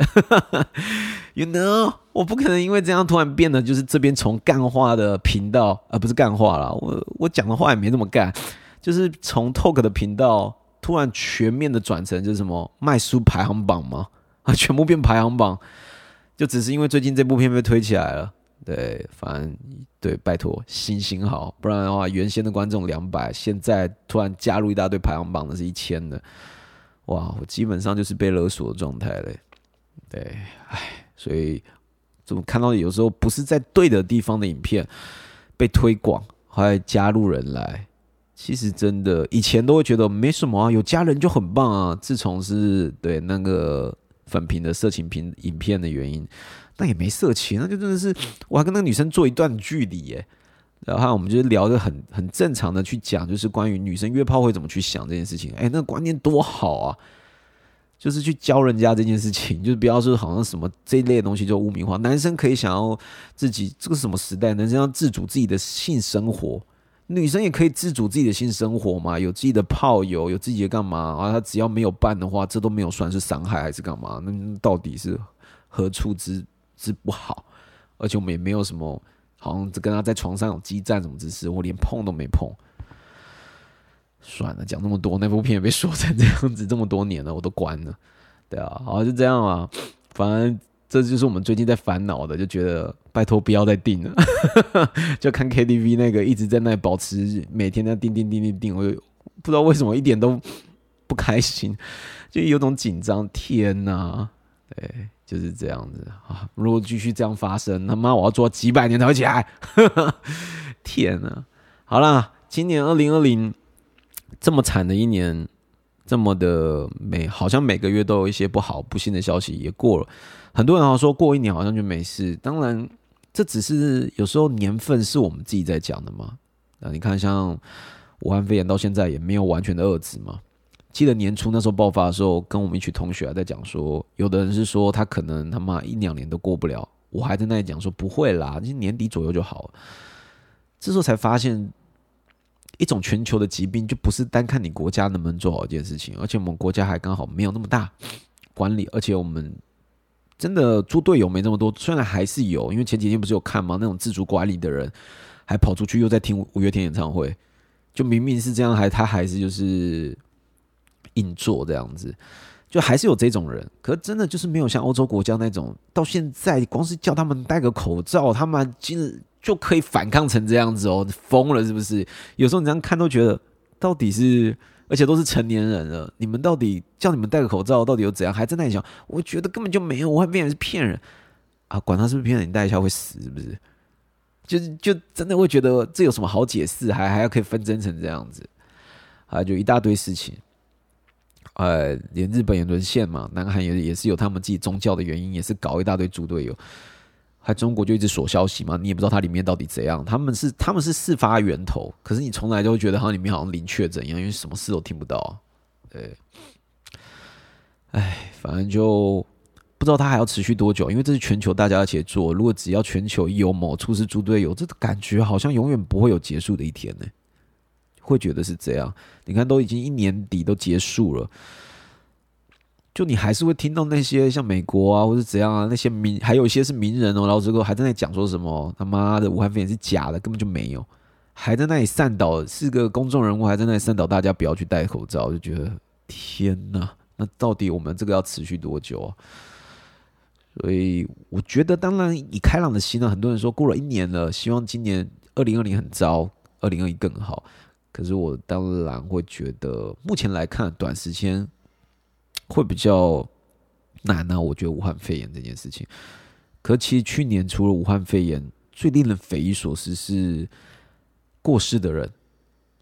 You know，我不可能因为这样突然变得就是这边从干话的频道，而不是干话了。我我讲的话也没那么干，就是从 talk 的频道。突然全面的转成就是什么卖书排行榜吗？啊，全部变排行榜，就只是因为最近这部片被推起来了。对，反正对，拜托心情好，不然的话，原先的观众两百，现在突然加入一大堆排行榜的是一千的，哇，我基本上就是被勒索的状态嘞。对，唉，所以怎么看到有时候不是在对的地方的影片被推广，还加入人来。其实真的，以前都会觉得没什么啊，有家人就很棒啊。自从是对那个粉屏的色情屏影片的原因，那也没色情，那就真的是我还跟那个女生做一段距离耶。然后我们就聊的很很正常的去讲，就是关于女生约炮会怎么去想这件事情。哎，那观念多好啊！就是去教人家这件事情，就是不要说好像什么这一类的东西就污名化。男生可以想要自己这个什么时代，男生要自主自己的性生活，女生也可以自主自己的性生活嘛，有自己的炮友，有自己的干嘛啊？她只要没有办的话，这都没有算是伤害还是干嘛？那到底是何处之之不好？而且我们也没有什么，好像只跟他在床上有激战什么姿势，我连碰都没碰。算了，讲那么多，那部片也被说成这样子，这么多年了，我都关了。对啊，好就这样啊，反正这就是我们最近在烦恼的，就觉得拜托不要再订了，就看 KTV 那个一直在那保持每天在订订订订订，我不知道为什么一点都不开心，就有种紧张。天哪，对，就是这样子啊！如果继续这样发生，他妈我要做几百年才会起来。天哪，好啦，今年二零二零。这么惨的一年，这么的每好像每个月都有一些不好不幸的消息也过了。很多人好像说过一年好像就没事，当然这只是有时候年份是我们自己在讲的嘛。那你看，像武汉肺炎到现在也没有完全的遏制嘛。记得年初那时候爆发的时候，跟我们一群同学还在讲说，有的人是说他可能他妈一两年都过不了，我还在那里讲说不会啦，年底左右就好了。这时候才发现。一种全球的疾病，就不是单看你国家能不能做好一件事情，而且我们国家还刚好没有那么大管理，而且我们真的猪队友没那么多，虽然还是有，因为前几天不是有看吗？那种自主管理的人还跑出去又在听五月天演唱会，就明明是这样，还他还是就是硬做这样子，就还是有这种人，可真的就是没有像欧洲国家那种，到现在光是叫他们戴个口罩，他们今。就可以反抗成这样子哦，疯了是不是？有时候你这样看都觉得，到底是，而且都是成年人了，你们到底叫你们戴个口罩，到底有怎样？还在那里想，我觉得根本就没有，我还变成是骗人啊！管他是不是骗人，你戴一下会死是不是？就是就真的会觉得这有什么好解释？还还要可以纷争成这样子啊？就一大堆事情，呃，连日本也沦陷嘛，南韩也也是有他们自己宗教的原因，也是搞一大堆猪队友。还中国就一直锁消息嘛，你也不知道它里面到底怎样。他们是他们是事发源头，可是你从来都会觉得好像里面好像零确诊一样，因为什么事都听不到。对，哎，反正就不知道它还要持续多久，因为这是全球大家一起做。如果只要全球一有某出事猪队友，这感觉好像永远不会有结束的一天呢。会觉得是这样。你看，都已经一年底都结束了。就你还是会听到那些像美国啊，或者怎样啊，那些名还有一些是名人哦，然后这个还在那里讲说什么他妈的武汉肺炎是假的，根本就没有，还在那里煽导，是个公众人物，还在那里煽导大家不要去戴口罩，就觉得天哪，那到底我们这个要持续多久啊？所以我觉得，当然以开朗的心呢，很多人说过了一年了，希望今年二零二零很糟，二零二一更好。可是我当然会觉得，目前来看，短时间。会比较难呢，我觉得武汉肺炎这件事情。可其实去年除了武汉肺炎，最令人匪夷所思是过世的人。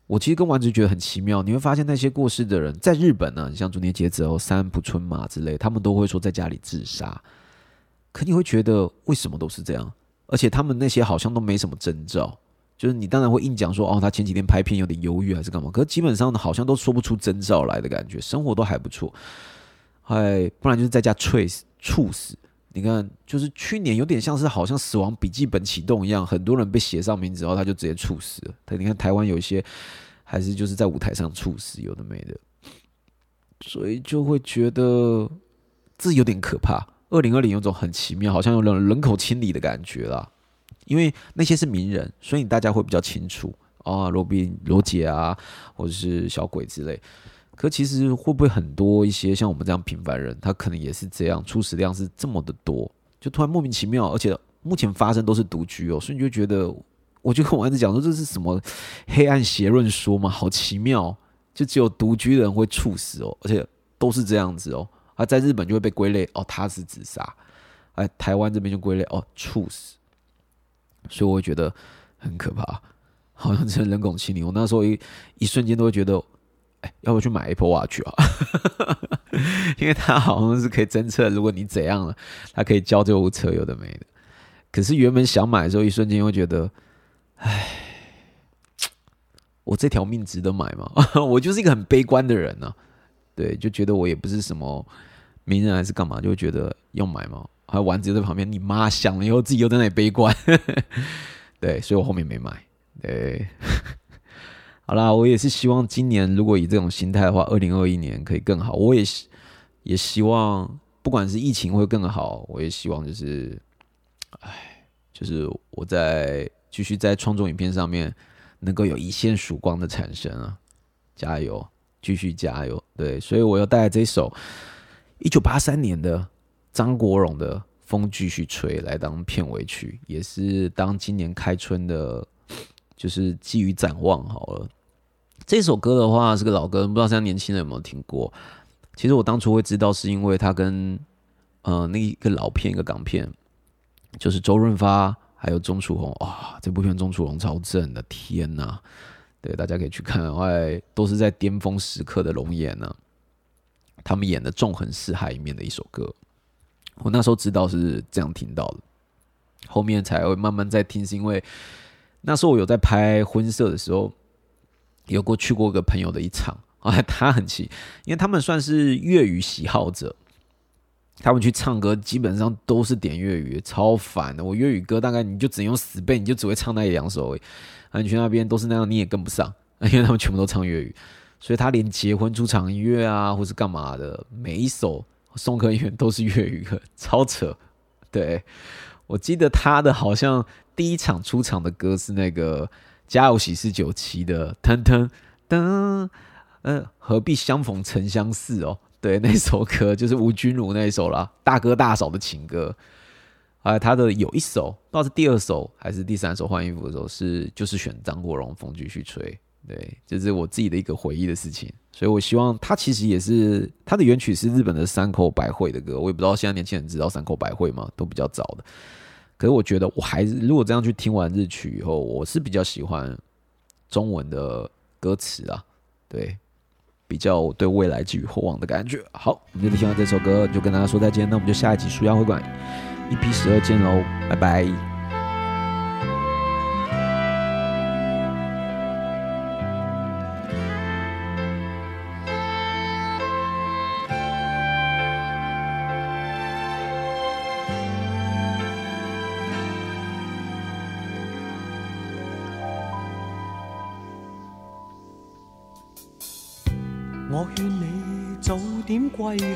我其实跟丸子觉得很奇妙，你会发现那些过世的人，在日本呢，你像竹内结子哦、三浦春马之类，他们都会说在家里自杀。可你会觉得为什么都是这样？而且他们那些好像都没什么征兆。就是你当然会硬讲说哦，他前几天拍片有点忧郁还是干嘛？可是基本上好像都说不出征兆来的感觉，生活都还不错。哎，不然就是在家猝死、猝死。你看，就是去年有点像是好像死亡笔记本启动一样，很多人被写上名字后，他就直接猝死了。他你看台湾有一些还是就是在舞台上猝死，有的没的，所以就会觉得这有点可怕。二零二零有种很奇妙，好像有人人口清理的感觉啦。因为那些是名人，所以大家会比较清楚啊，罗宾、罗杰啊，或者是小鬼之类。可其实会不会很多一些像我们这样平凡人，他可能也是这样，初始量是这么的多，就突然莫名其妙，而且目前发生都是独居哦，所以你就觉得，我就跟我儿子讲说，这是什么黑暗邪论说嘛，好奇妙，就只有独居的人会猝死哦，而且都是这样子哦，啊在日本就会被归类哦，他是自杀，哎，台湾这边就归类哦，猝死。所以我会觉得很可怕，好像真的人工清理。我那时候一一瞬间都会觉得，要不去买 Apple Watch 啊？因为它好像是可以侦测，如果你怎样了，它可以交救护车，有的没的。可是原本想买的时候，一瞬间会觉得，哎，我这条命值得买吗？我就是一个很悲观的人呢。对，就觉得我也不是什么名人还是干嘛，就会觉得要买吗。还有丸子在旁边，你妈想了以后自己又在那里悲观，对，所以我后面没买。对，好啦，我也是希望今年如果以这种心态的话，二零二一年可以更好。我也是也希望，不管是疫情会更好，我也希望就是，哎，就是我在继续在创作影片上面能够有一线曙光的产生啊！加油，继续加油。对，所以我要带来这首一九八三年的。张国荣的《风继续吹》来当片尾曲，也是当今年开春的，就是寄予展望好了。这首歌的话是个老歌，不知道现在年轻人有没有听过。其实我当初会知道，是因为他跟呃那一个老片一个港片，就是周润发还有钟楚红哇，这部片钟楚红超正的，天呐！对，大家可以去看，外都是在巅峰时刻的龙颜呢，他们演的纵横四海里面的一首歌。我那时候知道是这样听到的，后面才会慢慢在听，是因为那时候我有在拍婚摄的时候，有过去过一个朋友的一场 啊，他很奇，因为他们算是粤语喜好者，他们去唱歌基本上都是点粤语，超烦的。我粤语歌大概你就只用死背，你就只会唱那一两首，啊，你去那边都是那样，你也跟不上，因为他们全部都唱粤语，所以他连结婚出场音乐啊，或是干嘛的，每一首。送客音乐都是粤语歌，超扯。对我记得他的好像第一场出场的歌是那个《家有喜事九七》的噔噔噔，嗯，何必相逢曾相识哦。对，那首歌就是吴君如那一首啦，大哥大嫂的情歌。啊，他的有一首，不知道是第二首还是第三首换衣服的时候，是就是选张国荣《风继续吹》。对，这是我自己的一个回忆的事情，所以我希望他其实也是他的原曲是日本的山口百惠的歌，我也不知道现在年轻人知道山口百惠吗？都比较早的，可是我觉得我还是如果这样去听完日曲以后，我是比较喜欢中文的歌词啊，对，比较对未来寄予厚望的感觉。好，我们就听完这首歌，就跟大家说再见，那我们就下一集书鸭会馆一 P 十二见喽，拜拜。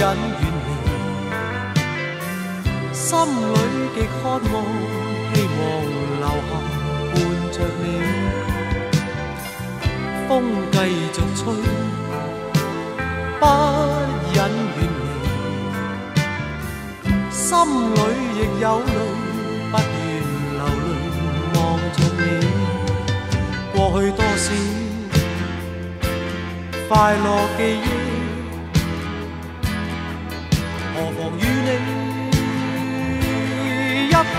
忍远离，心里极渴望，希望留下伴着你。风继续吹，不忍远离，心里亦有泪，不愿流泪望着你。过去多少快乐记忆。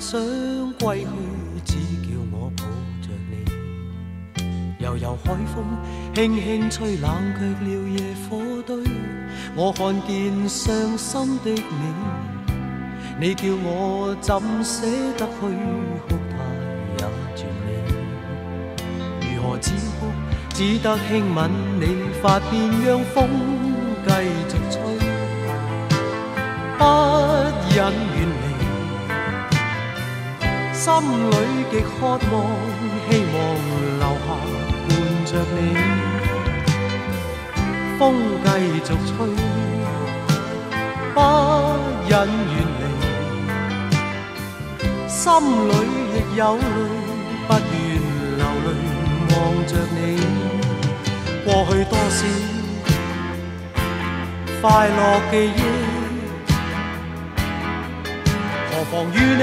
想归去，只叫我抱着你。悠悠海风轻轻吹，冷却了野火堆。我看见伤心的你，你叫我怎舍得去哭態也絕美。如何止哭，只得轻吻你发边，让风继续吹，不忍远离。心裏極渴望，希望留下伴着你。風繼續吹，不忍遠離。心裏亦有淚，不願流淚望着你。過去多少快樂記憶，何妨與你